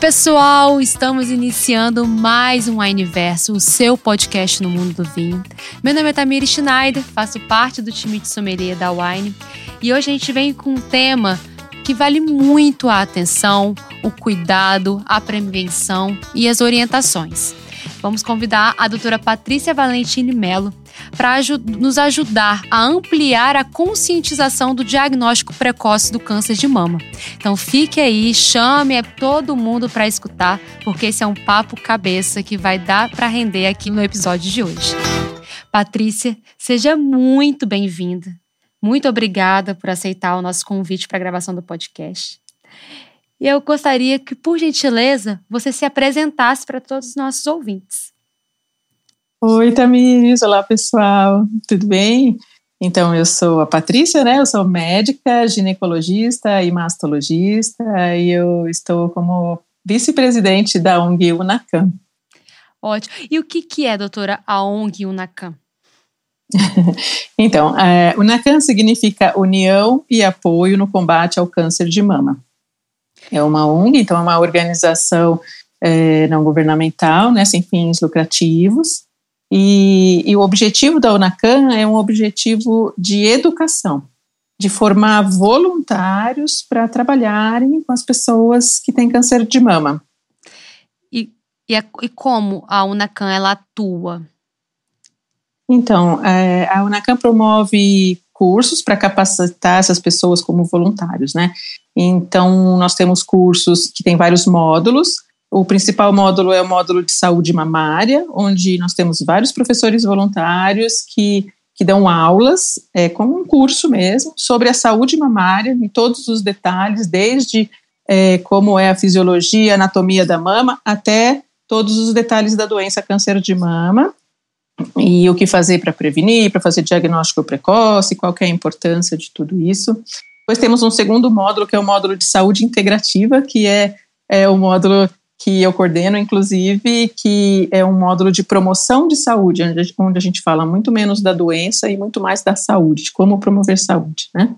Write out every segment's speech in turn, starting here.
Pessoal, estamos iniciando mais um Wineverso, o seu podcast no mundo do vinho. Meu nome é Tamiri Schneider, faço parte do time de sommelier da Wine e hoje a gente vem com um tema que vale muito a atenção, o cuidado, a prevenção e as orientações. Vamos convidar a doutora Patrícia Valentini Mello para nos ajudar a ampliar a conscientização do diagnóstico precoce do câncer de mama. Então fique aí, chame todo mundo para escutar, porque esse é um papo cabeça que vai dar para render aqui no episódio de hoje. Patrícia, seja muito bem-vinda. Muito obrigada por aceitar o nosso convite para a gravação do podcast. E eu gostaria que, por gentileza, você se apresentasse para todos os nossos ouvintes. Oi, Tamires. Olá, pessoal. Tudo bem? Então, eu sou a Patrícia, né? Eu sou médica, ginecologista e mastologista e eu estou como vice-presidente da ONG UNACAM. Ótimo. E o que, que é, doutora, a ONG UNACAM? então, é, UNACAM significa União e Apoio no Combate ao Câncer de Mama. É uma ONG, então é uma organização é, não governamental, né, sem fins lucrativos, e, e o objetivo da UNACAM é um objetivo de educação, de formar voluntários para trabalharem com as pessoas que têm câncer de mama. E, e, a, e como a UNACAM ela atua? Então, é, a UNACAM promove cursos para capacitar essas pessoas como voluntários, né? Então, nós temos cursos que têm vários módulos, o principal módulo é o módulo de saúde mamária, onde nós temos vários professores voluntários que, que dão aulas, é, como um curso mesmo, sobre a saúde mamária, em todos os detalhes, desde é, como é a fisiologia, a anatomia da mama, até todos os detalhes da doença câncer de mama e o que fazer para prevenir, para fazer diagnóstico precoce, qual é a importância de tudo isso. Depois temos um segundo módulo, que é o módulo de saúde integrativa, que é, é o módulo que eu coordeno, inclusive, que é um módulo de promoção de saúde, onde a gente fala muito menos da doença e muito mais da saúde, de como promover saúde, né?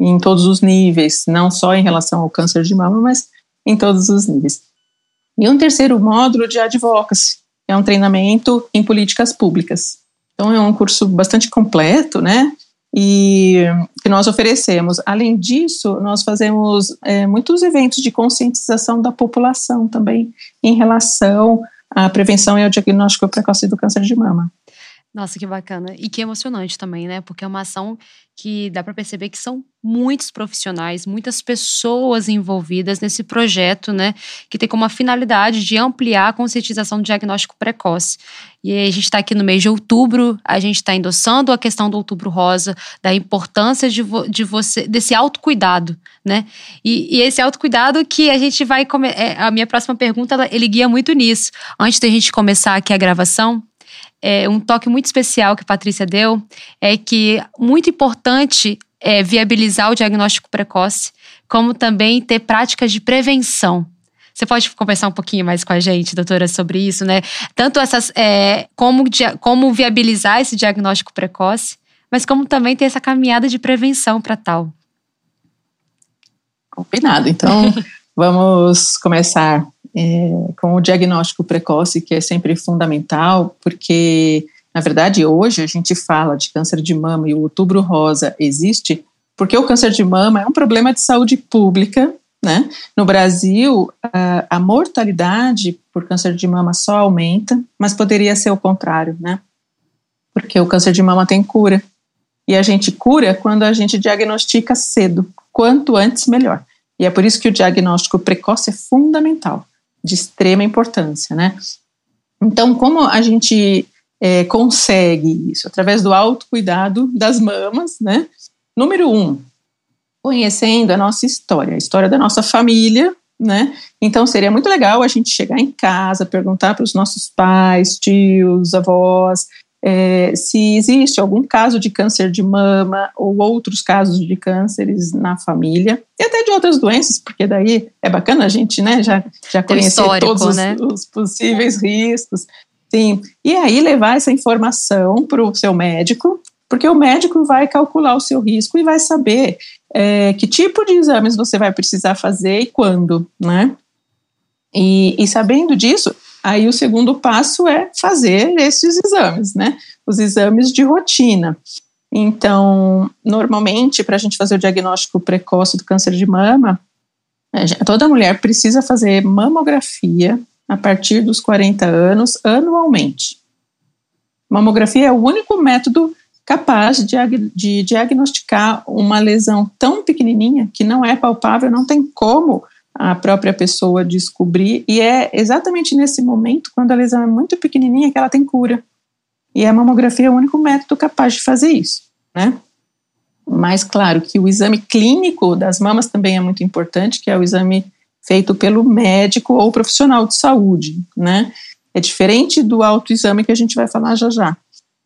Em todos os níveis, não só em relação ao câncer de mama, mas em todos os níveis. E um terceiro módulo de advocacy, é um treinamento em políticas públicas. Então é um curso bastante completo, né? E que nós oferecemos. Além disso, nós fazemos é, muitos eventos de conscientização da população também em relação à prevenção e ao diagnóstico precoce do câncer de mama. Nossa, que bacana. E que emocionante também, né? Porque é uma ação que dá para perceber que são muitos profissionais, muitas pessoas envolvidas nesse projeto, né? Que tem como finalidade de ampliar a conscientização do diagnóstico precoce. E a gente está aqui no mês de outubro, a gente está endossando a questão do outubro rosa, da importância de, vo, de você, desse autocuidado, né? E, e esse autocuidado que a gente vai. É, a minha próxima pergunta, ele guia muito nisso. Antes da gente começar aqui a gravação, é, um toque muito especial que a Patrícia deu é que muito importante é viabilizar o diagnóstico precoce, como também ter práticas de prevenção. Você pode conversar um pouquinho mais com a gente, doutora, sobre isso, né? Tanto essas, é, como, como viabilizar esse diagnóstico precoce, mas como também ter essa caminhada de prevenção para tal. Combinado. Então, vamos começar é, com o diagnóstico precoce, que é sempre fundamental, porque, na verdade, hoje a gente fala de câncer de mama e o outubro rosa existe porque o câncer de mama é um problema de saúde pública, né? No Brasil, a, a mortalidade por câncer de mama só aumenta, mas poderia ser o contrário, né? Porque o câncer de mama tem cura. E a gente cura quando a gente diagnostica cedo. Quanto antes, melhor. E é por isso que o diagnóstico precoce é fundamental de extrema importância, né? Então, como a gente é, consegue isso? Através do autocuidado das mamas, né? Número um, conhecendo a nossa história, a história da nossa família, né? Então seria muito legal a gente chegar em casa, perguntar para os nossos pais, tios, avós, é, se existe algum caso de câncer de mama ou outros casos de cânceres na família, e até de outras doenças, porque daí é bacana a gente né, já, já conhecer todos os, né? os possíveis riscos. Sim, e aí levar essa informação para o seu médico, porque o médico vai calcular o seu risco e vai saber é, que tipo de exames você vai precisar fazer e quando, né? E, e sabendo disso, aí o segundo passo é fazer esses exames, né? Os exames de rotina. Então, normalmente, para a gente fazer o diagnóstico precoce do câncer de mama, toda mulher precisa fazer mamografia a partir dos 40 anos anualmente. Mamografia é o único método capaz de, de diagnosticar uma lesão tão pequenininha que não é palpável, não tem como a própria pessoa descobrir, e é exatamente nesse momento, quando a lesão é muito pequenininha, que ela tem cura. E a mamografia é o único método capaz de fazer isso, né? Mas claro que o exame clínico das mamas também é muito importante, que é o exame feito pelo médico ou profissional de saúde, né? É diferente do autoexame que a gente vai falar já já.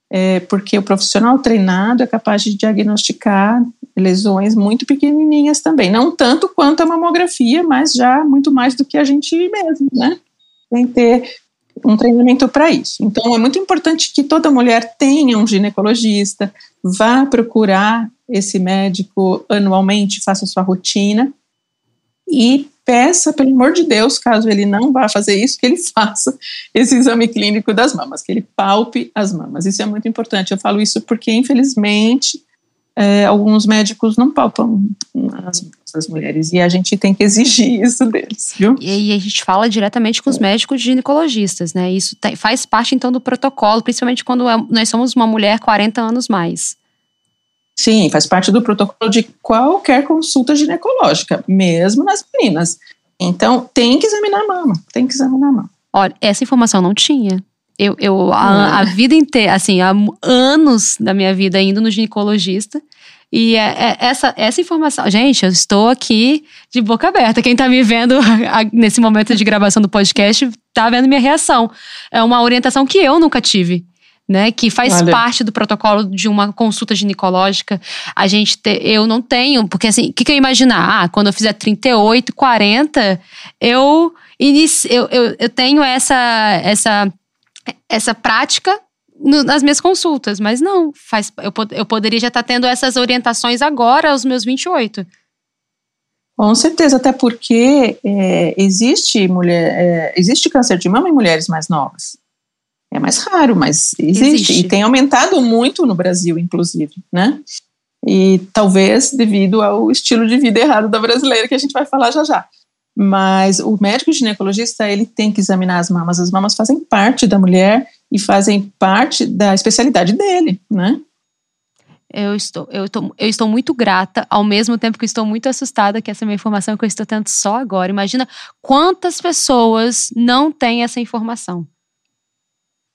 É porque o profissional treinado é capaz de diagnosticar lesões muito pequenininhas também. Não tanto quanto a mamografia, mas já muito mais do que a gente mesmo, né? Tem que ter um treinamento para isso. Então, é muito importante que toda mulher tenha um ginecologista, vá procurar esse médico anualmente, faça sua rotina e peça, pelo amor de Deus, caso ele não vá fazer isso, que ele faça esse exame clínico das mamas, que ele palpe as mamas. Isso é muito importante. Eu falo isso porque, infelizmente, é, alguns médicos não palpam as, as, mulheres e a gente tem que exigir isso deles, viu? E aí a gente fala diretamente com os médicos ginecologistas, né? Isso tem, faz parte então do protocolo, principalmente quando é, nós somos uma mulher 40 anos mais. Sim, faz parte do protocolo de qualquer consulta ginecológica, mesmo nas meninas. Então, tem que examinar a mama, tem que examinar a mama. Olha, essa informação não tinha. Eu, eu a, a, vida inteira, assim, há anos da minha vida indo no ginecologista. E é, é, essa, essa informação. Gente, eu estou aqui de boca aberta. Quem está me vendo nesse momento de gravação do podcast está vendo minha reação. É uma orientação que eu nunca tive. Né, que faz Olha. parte do protocolo de uma consulta ginecológica. A gente te, eu não tenho, porque assim, o que, que eu imaginar? Ah, quando eu fizer 38, 40, eu, inicio, eu, eu, eu tenho essa, essa essa prática no, nas minhas consultas, mas não, faz, eu, eu poderia já estar tá tendo essas orientações agora, aos meus 28. Com certeza, até porque é, existe mulher, é, existe câncer de mama em mulheres mais novas. É mais raro, mas existe, existe, e tem aumentado muito no Brasil, inclusive, né? E talvez devido ao estilo de vida errado da brasileira que a gente vai falar já já. Mas o médico ginecologista, ele tem que examinar as mamas. As mamas fazem parte da mulher e fazem parte da especialidade dele, né? Eu estou, eu, estou, eu estou muito grata, ao mesmo tempo que estou muito assustada que essa é uma informação que eu estou tendo só agora. Imagina quantas pessoas não têm essa informação.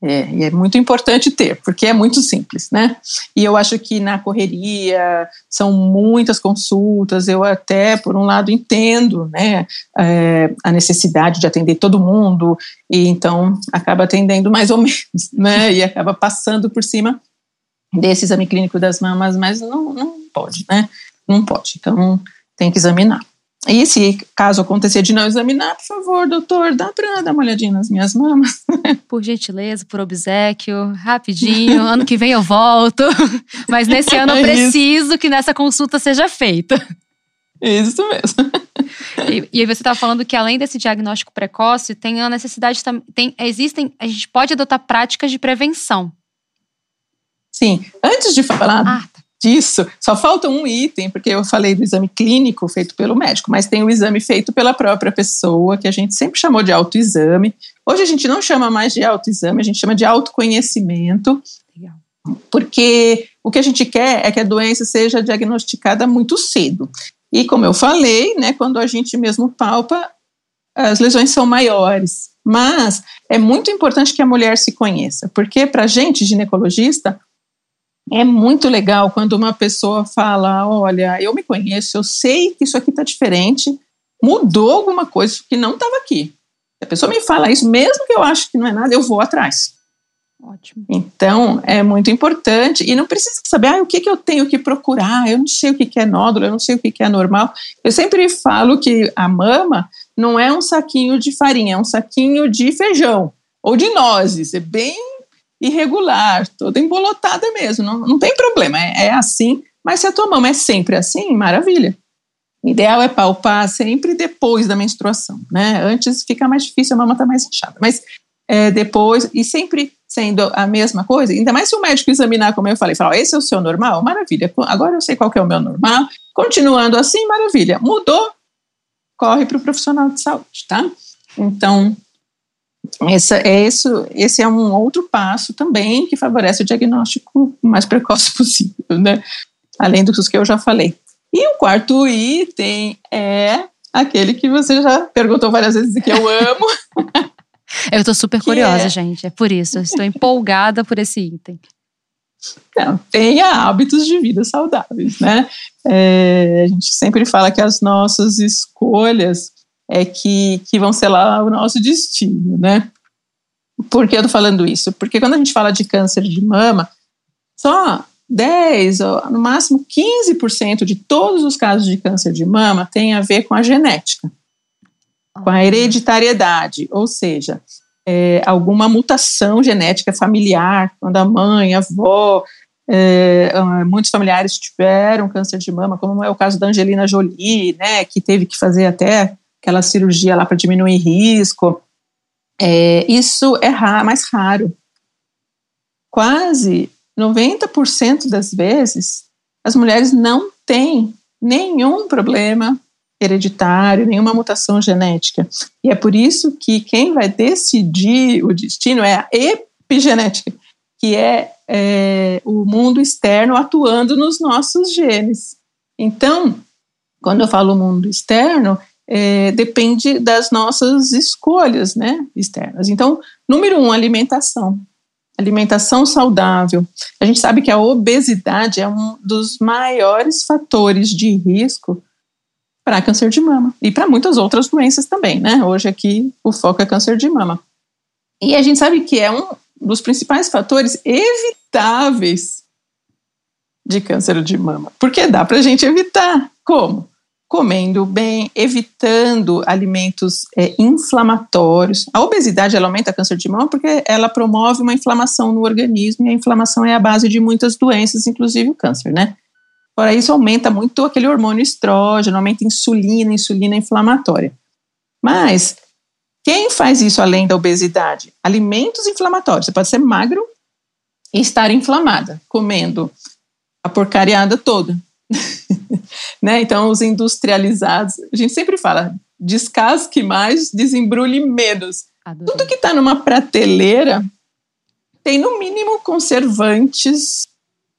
É, e é muito importante ter, porque é muito simples, né? E eu acho que na correria são muitas consultas, eu até, por um lado, entendo, né, é, a necessidade de atender todo mundo, e então acaba atendendo mais ou menos, né, e acaba passando por cima desse exame clínico das mamas, mas não, não pode, né? Não pode, então tem que examinar. E se caso acontecer de não examinar, por favor, doutor, dá para dar uma olhadinha nas minhas mamas. Por gentileza, por obsequio, rapidinho. ano que vem eu volto. Mas nesse ano eu é preciso que nessa consulta seja feita. Isso mesmo. E, e aí você estava falando que além desse diagnóstico precoce, tem a necessidade tem existem a gente pode adotar práticas de prevenção. Sim. Antes de falar ah, tá disso, só falta um item, porque eu falei do exame clínico feito pelo médico, mas tem o exame feito pela própria pessoa, que a gente sempre chamou de autoexame. Hoje a gente não chama mais de autoexame, a gente chama de autoconhecimento. Legal. Porque o que a gente quer é que a doença seja diagnosticada muito cedo. E como eu falei, né, quando a gente mesmo palpa, as lesões são maiores. Mas é muito importante que a mulher se conheça, porque para a gente, ginecologista, é muito legal quando uma pessoa fala: Olha, eu me conheço, eu sei que isso aqui está diferente, mudou alguma coisa que não estava aqui. Se a pessoa me fala isso, mesmo que eu acho que não é nada, eu vou atrás. Ótimo. Então, é muito importante. E não precisa saber ah, o que, que eu tenho que procurar, eu não sei o que, que é nódulo, eu não sei o que, que é normal. Eu sempre falo que a mama não é um saquinho de farinha, é um saquinho de feijão ou de nozes. É bem irregular, toda embolotada mesmo, não, não tem problema, é, é assim, mas se a tua mama é sempre assim, maravilha. O ideal é palpar sempre depois da menstruação, né? Antes fica mais difícil, a mama está mais inchada. Mas é, depois, e sempre sendo a mesma coisa, ainda mais se o médico examinar, como eu falei, falar, esse é o seu normal, maravilha, agora eu sei qual é o meu normal, continuando assim, maravilha, mudou, corre para o profissional de saúde, tá? Então, essa, é isso, esse é um outro passo também que favorece o diagnóstico mais precoce possível, né? Além dos que eu já falei. E o quarto item é aquele que você já perguntou várias vezes e que eu amo. eu estou super curiosa, é... gente. É por isso. Eu estou empolgada por esse item. Não, tenha hábitos de vida saudáveis, né? É, a gente sempre fala que as nossas escolhas é que, que vão ser lá o nosso destino, né? Por que eu tô falando isso? Porque quando a gente fala de câncer de mama, só 10, ou no máximo 15% de todos os casos de câncer de mama tem a ver com a genética, com a hereditariedade, ou seja, é, alguma mutação genética familiar, quando a mãe, a avó, é, muitos familiares tiveram câncer de mama, como é o caso da Angelina Jolie, né, que teve que fazer até aquela cirurgia lá para diminuir risco. É, isso é raro, mais raro. Quase 90% das vezes, as mulheres não têm nenhum problema hereditário, nenhuma mutação genética. E é por isso que quem vai decidir o destino é a epigenética, que é, é o mundo externo atuando nos nossos genes. Então, quando eu falo mundo externo, é, depende das nossas escolhas né, externas. Então, número um, alimentação alimentação saudável. A gente sabe que a obesidade é um dos maiores fatores de risco para câncer de mama e para muitas outras doenças também, né? Hoje aqui o foco é câncer de mama. E a gente sabe que é um dos principais fatores evitáveis de câncer de mama, porque dá para a gente evitar. Como? Comendo bem, evitando alimentos é, inflamatórios. A obesidade ela aumenta câncer de mama porque ela promove uma inflamação no organismo e a inflamação é a base de muitas doenças, inclusive o câncer, né? Fora isso, aumenta muito aquele hormônio estrógeno, aumenta insulina, insulina inflamatória. Mas quem faz isso além da obesidade? Alimentos inflamatórios. Você pode ser magro e estar inflamada, comendo a porcariada toda. né? Então, os industrializados, a gente sempre fala, descasque mais, desembrulhe menos. Adorei. Tudo que está numa prateleira tem, no mínimo, conservantes,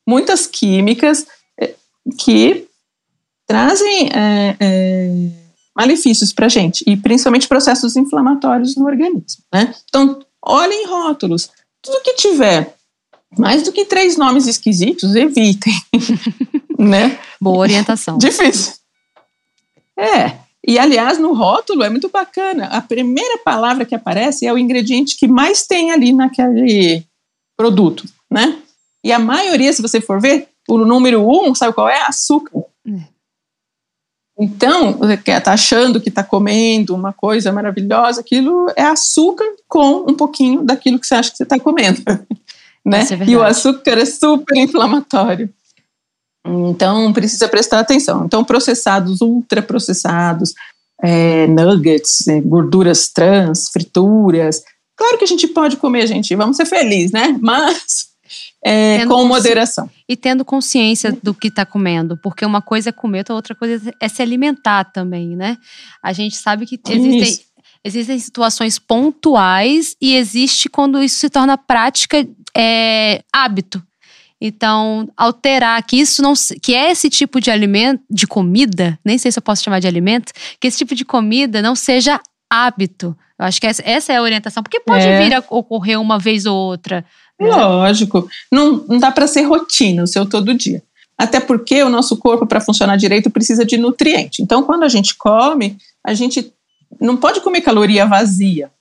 muitas químicas eh, que trazem é, é, malefícios para a gente, e principalmente processos inflamatórios no organismo. Né? Então, olhem rótulos. Tudo que tiver mais do que três nomes esquisitos, evitem. né? Boa orientação. Difícil. É. E, aliás, no rótulo é muito bacana. A primeira palavra que aparece é o ingrediente que mais tem ali naquele produto, né? E a maioria, se você for ver, o número um, sabe qual é? Açúcar. É. Então, você está achando que está comendo uma coisa maravilhosa, aquilo é açúcar com um pouquinho daquilo que você acha que você está comendo. né? É e o açúcar é super inflamatório. Então, precisa prestar atenção. Então, processados, ultraprocessados, é, nuggets, é, gorduras trans, frituras. Claro que a gente pode comer, gente, vamos ser felizes, né? Mas é, com moderação. E tendo consciência do que está comendo, porque uma coisa é comer, outra coisa é se alimentar também, né? A gente sabe que existem, existem situações pontuais e existe quando isso se torna prática, é, hábito. Então, alterar que isso não que esse tipo de alimento, de comida, nem sei se eu posso chamar de alimento, que esse tipo de comida não seja hábito. Eu acho que essa, essa é a orientação, porque pode é. vir a ocorrer uma vez ou outra. Né? Lógico, não, não dá para ser rotina o seu todo dia. Até porque o nosso corpo, para funcionar direito, precisa de nutriente. Então, quando a gente come, a gente não pode comer caloria vazia.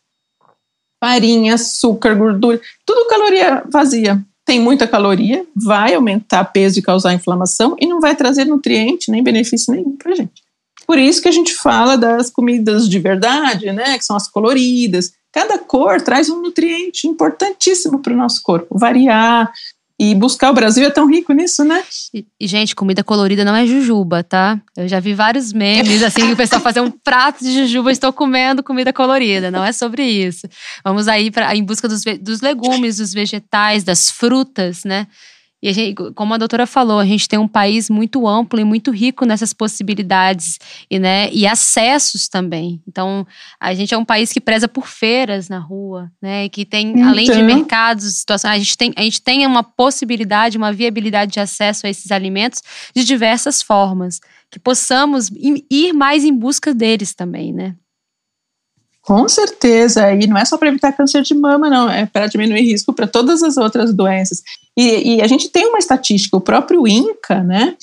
Farinha, açúcar, gordura, tudo caloria vazia tem muita caloria, vai aumentar peso e causar inflamação e não vai trazer nutriente nem benefício nenhum para gente. Por isso que a gente fala das comidas de verdade, né, que são as coloridas. Cada cor traz um nutriente importantíssimo para o nosso corpo. Variar e buscar. O Brasil é tão rico nisso, né? E, gente, comida colorida não é jujuba, tá? Eu já vi vários memes, assim, que o pessoal fazer um prato de jujuba, estou comendo comida colorida. Não é sobre isso. Vamos aí pra, em busca dos, dos legumes, dos vegetais, das frutas, né? E a gente, como a doutora falou, a gente tem um país muito amplo e muito rico nessas possibilidades e, né, e acessos também. Então, a gente é um país que preza por feiras na rua, né? Que tem, então. além de então. mercados, situações, a gente, tem, a gente tem uma possibilidade, uma viabilidade de acesso a esses alimentos de diversas formas. Que possamos ir mais em busca deles também, né? Com certeza, e não é só para evitar câncer de mama, não, é para diminuir risco para todas as outras doenças. E, e, a gente tem uma estatística, o próprio INCA, né,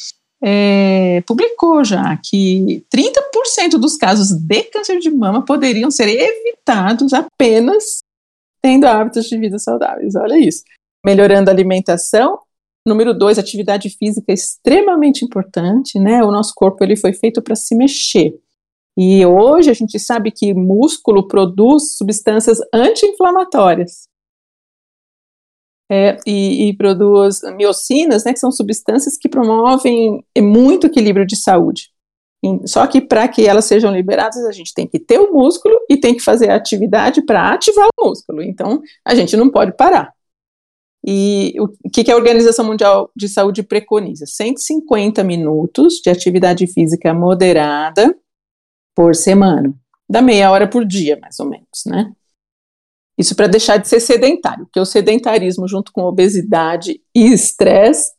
é, publicou já que 30% dos casos de câncer de mama poderiam ser evitados apenas tendo hábitos de vida saudáveis. Olha isso. Melhorando a alimentação. Número dois, atividade física é extremamente importante, né? O nosso corpo ele foi feito para se mexer. E hoje a gente sabe que músculo produz substâncias anti-inflamatórias. É, e, e, produz miocinas, né, que são substâncias que promovem muito equilíbrio de saúde. Só que para que elas sejam liberadas, a gente tem que ter o músculo e tem que fazer a atividade para ativar o músculo. Então, a gente não pode parar. E o que, que a Organização Mundial de Saúde preconiza? 150 minutos de atividade física moderada por semana. Dá meia hora por dia, mais ou menos, né? Isso para deixar de ser sedentário, porque o sedentarismo junto com obesidade e estresse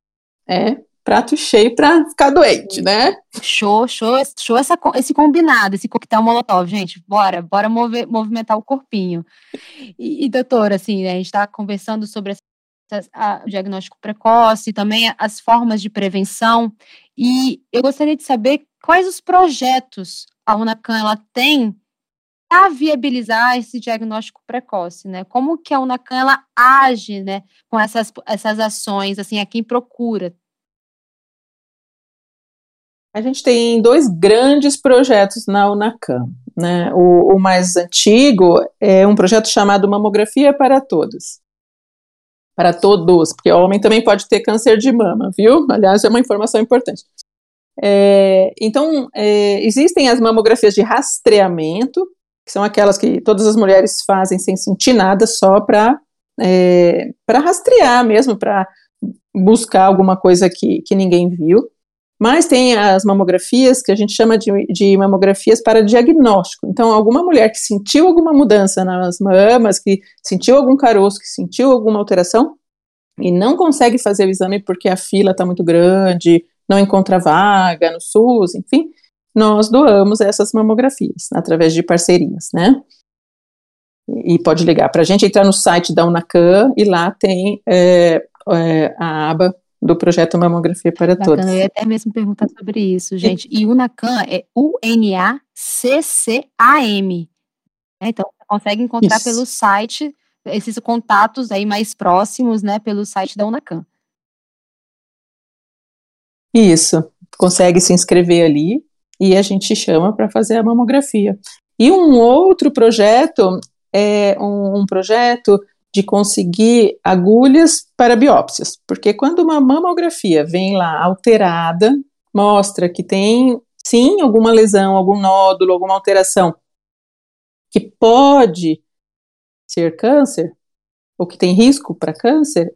é prato cheio para ficar doente, né? Show, show, show essa, esse combinado, esse coquetel molotov, gente. Bora, bora mover, movimentar o corpinho. E, e doutora, assim, né, a gente está conversando sobre a, o diagnóstico precoce, também as formas de prevenção. E eu gostaria de saber quais os projetos a Unacan ela tem a viabilizar esse diagnóstico precoce, né? Como que a Unacan ela age, né, com essas, essas ações, assim, a quem procura? A gente tem dois grandes projetos na Unacan, né? O, o mais antigo é um projeto chamado Mamografia para Todos. Para todos, porque o homem também pode ter câncer de mama, viu? Aliás, é uma informação importante. É, então, é, existem as mamografias de rastreamento, que são aquelas que todas as mulheres fazem sem sentir nada, só para é, rastrear mesmo, para buscar alguma coisa que, que ninguém viu. Mas tem as mamografias que a gente chama de, de mamografias para diagnóstico. Então, alguma mulher que sentiu alguma mudança nas mamas, que sentiu algum caroço, que sentiu alguma alteração, e não consegue fazer o exame porque a fila está muito grande, não encontra vaga no SUS, enfim, nós doamos essas mamografias através de parcerias, né? E pode ligar para a gente, entrar no site da Unacan e lá tem é, é, a aba do projeto Mamografia para Bacana, Todos. Eu ia até mesmo perguntar sobre isso, gente. E Unacan é U-N-A-C-C-A-M. É, então, você consegue encontrar isso. pelo site esses contatos aí mais próximos, né, pelo site da Unacan. Isso, consegue se inscrever ali e a gente chama para fazer a mamografia. E um outro projeto é um, um projeto de conseguir agulhas para biópsias, porque quando uma mamografia vem lá alterada, mostra que tem sim alguma lesão, algum nódulo, alguma alteração que pode ser câncer, ou que tem risco para câncer,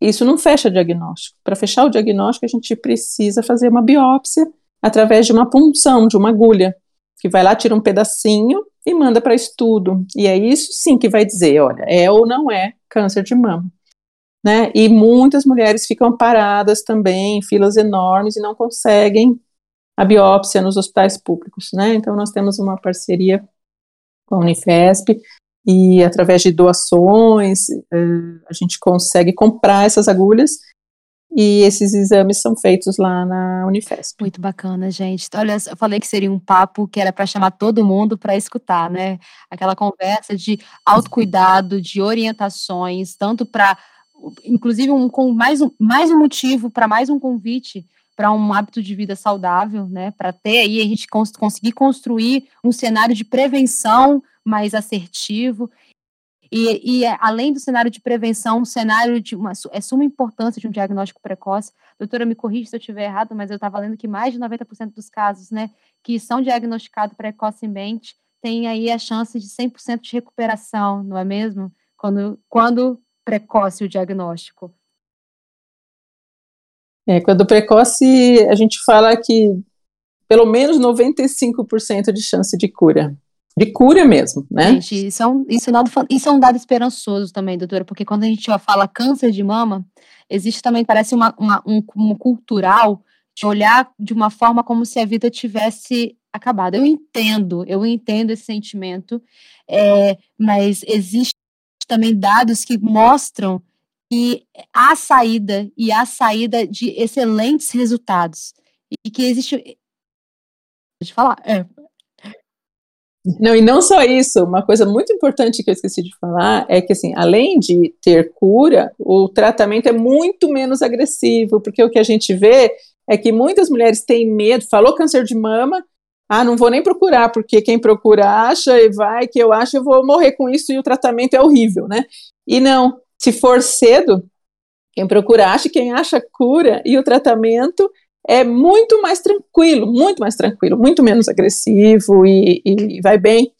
isso não fecha diagnóstico. Para fechar o diagnóstico, a gente precisa fazer uma biópsia através de uma punção, de uma agulha, que vai lá, tira um pedacinho e manda para estudo. E é isso sim que vai dizer, olha, é ou não é câncer de mama. Né? E muitas mulheres ficam paradas também em filas enormes e não conseguem a biópsia nos hospitais públicos, né? Então nós temos uma parceria com a Unifesp e através de doações uh, a gente consegue comprar essas agulhas e esses exames são feitos lá na Unifesp. Muito bacana, gente. Olha, eu falei que seria um papo que era para chamar todo mundo para escutar, né? Aquela conversa de autocuidado, de orientações, tanto para, inclusive, um, com mais um, mais um motivo para mais um convite para um hábito de vida saudável, né? Para ter aí a gente cons conseguir construir um cenário de prevenção mais assertivo. E, e além do cenário de prevenção, um cenário de uma é suma importância de um diagnóstico precoce. Doutora, me corrija se eu estiver errado, mas eu estava lendo que mais de 90% dos casos, né, que são diagnosticados precocemente, tem aí a chance de 100% de recuperação, não é mesmo? Quando, quando precoce o diagnóstico. É, quando precoce, a gente fala que pelo menos 95% de chance de cura. De cura mesmo, né? Gente, isso é, um, isso, é um dado, isso é um dado esperançoso também, doutora, porque quando a gente fala câncer de mama, existe também, parece uma, uma um, um cultural de olhar de uma forma como se a vida tivesse acabado. Eu entendo, eu entendo esse sentimento, é, mas existe também dados que mostram que há saída e há saída de excelentes resultados e que existe eu falar é. Não e não só isso uma coisa muito importante que eu esqueci de falar é que assim além de ter cura o tratamento é muito menos agressivo porque o que a gente vê é que muitas mulheres têm medo falou câncer de mama ah, não vou nem procurar, porque quem procura acha e vai, que eu acho eu vou morrer com isso e o tratamento é horrível, né? E não, se for cedo, quem procura acha, quem acha cura e o tratamento é muito mais tranquilo, muito mais tranquilo, muito menos agressivo e, e vai bem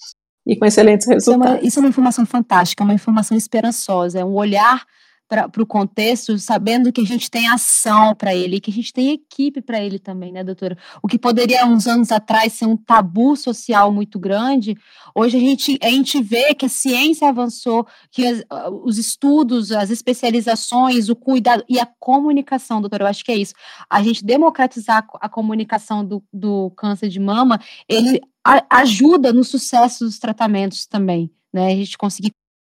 e com excelentes resultados. Isso é, uma, isso é uma informação fantástica, uma informação esperançosa, é um olhar para o contexto, sabendo que a gente tem ação para ele, que a gente tem equipe para ele também, né, doutora? O que poderia, uns anos atrás, ser um tabu social muito grande, hoje a gente, a gente vê que a ciência avançou, que as, os estudos, as especializações, o cuidado e a comunicação, doutora, eu acho que é isso. A gente democratizar a comunicação do, do câncer de mama, ele a, ajuda no sucesso dos tratamentos também. Né, a gente conseguir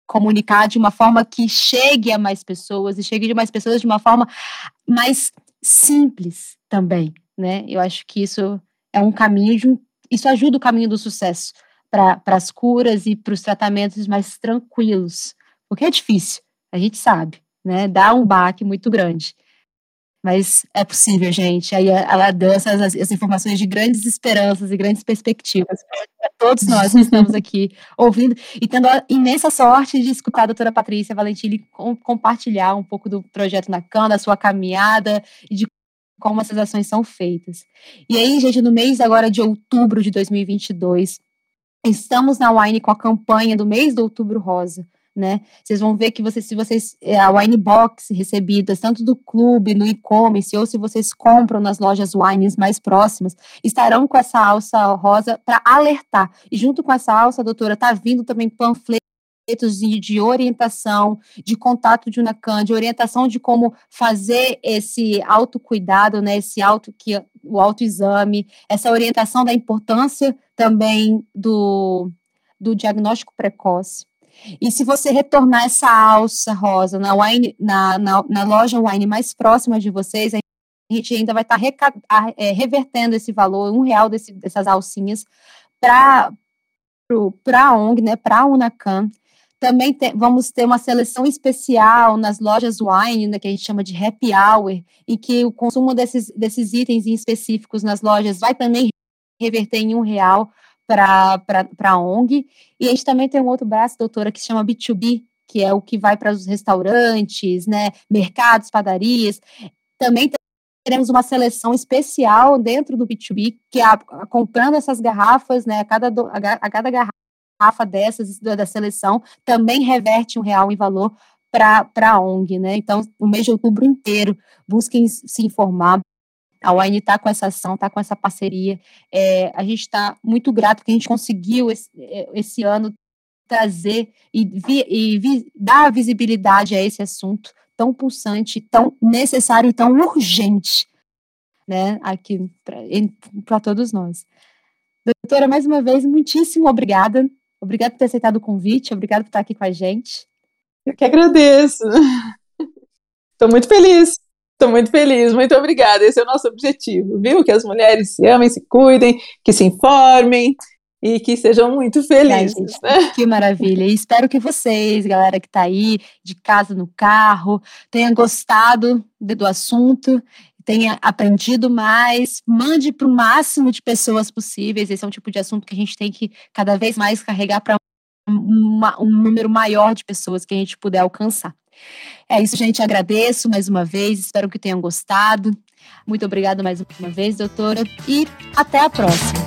comunicar de uma forma que chegue a mais pessoas e chegue de mais pessoas de uma forma mais simples também, né? Eu acho que isso é um caminho, isso ajuda o caminho do sucesso para as curas e para os tratamentos mais tranquilos, porque é difícil, a gente sabe, né? Dá um baque muito grande. Mas é possível, gente. Aí ela deu essas as informações de grandes esperanças e grandes perspectivas todos nós que estamos aqui ouvindo e tendo a imensa sorte de escutar a doutora Patrícia Valentini com, compartilhar um pouco do projeto na CAN, da sua caminhada e de como essas ações são feitas. E aí, gente, no mês agora de outubro de 2022, estamos na Wine com a campanha do mês do Outubro Rosa né? Vocês vão ver que vocês, se vocês, é, a wine box recebidas, tanto do clube, no e-commerce, ou se vocês compram nas lojas wines mais próximas, estarão com essa alça rosa para alertar. E junto com essa alça, doutora, tá vindo também panfletos de, orientação, de contato de Unacan, de orientação de como fazer esse autocuidado, né, esse auto que o autoexame, essa orientação da importância também do, do diagnóstico precoce. E se você retornar essa alça rosa na, wine, na, na, na loja wine mais próxima de vocês, a gente ainda vai estar tá é, revertendo esse valor, um real desse, dessas alcinhas, para a ONG, né, para a Unacan. Também te, vamos ter uma seleção especial nas lojas wine, né, que a gente chama de happy hour, em que o consumo desses, desses itens específicos nas lojas vai também reverter em um real para a ONG. E a gente também tem um outro braço, doutora, que se chama B2B, que é o que vai para os restaurantes, né, mercados, padarias. Também teremos uma seleção especial dentro do B2B, que é a, comprando essas garrafas, né, a cada, do, a, a cada garrafa dessas da, da seleção também reverte um real em valor para a ONG, né? Então, o mês de outubro inteiro, busquem se informar, a UAN está com essa ação, está com essa parceria. É, a gente está muito grato que a gente conseguiu esse, é, esse ano trazer e, vi, e vi, dar visibilidade a esse assunto tão pulsante, tão necessário e tão urgente, né, aqui para todos nós. Doutora, mais uma vez, muitíssimo obrigada. Obrigada por ter aceitado o convite, obrigada por estar aqui com a gente. Eu que agradeço. Estou muito feliz. Estou muito feliz, muito obrigada. Esse é o nosso objetivo, viu? Que as mulheres se amem, se cuidem, que se informem e que sejam muito felizes. Ai, né? Que maravilha. E espero que vocês, galera que está aí, de casa no carro, tenham gostado do assunto, tenha aprendido mais, mande para o máximo de pessoas possíveis. Esse é um tipo de assunto que a gente tem que cada vez mais carregar para um número maior de pessoas que a gente puder alcançar. É isso, gente. Agradeço mais uma vez. Espero que tenham gostado. Muito obrigada mais uma vez, doutora. E até a próxima.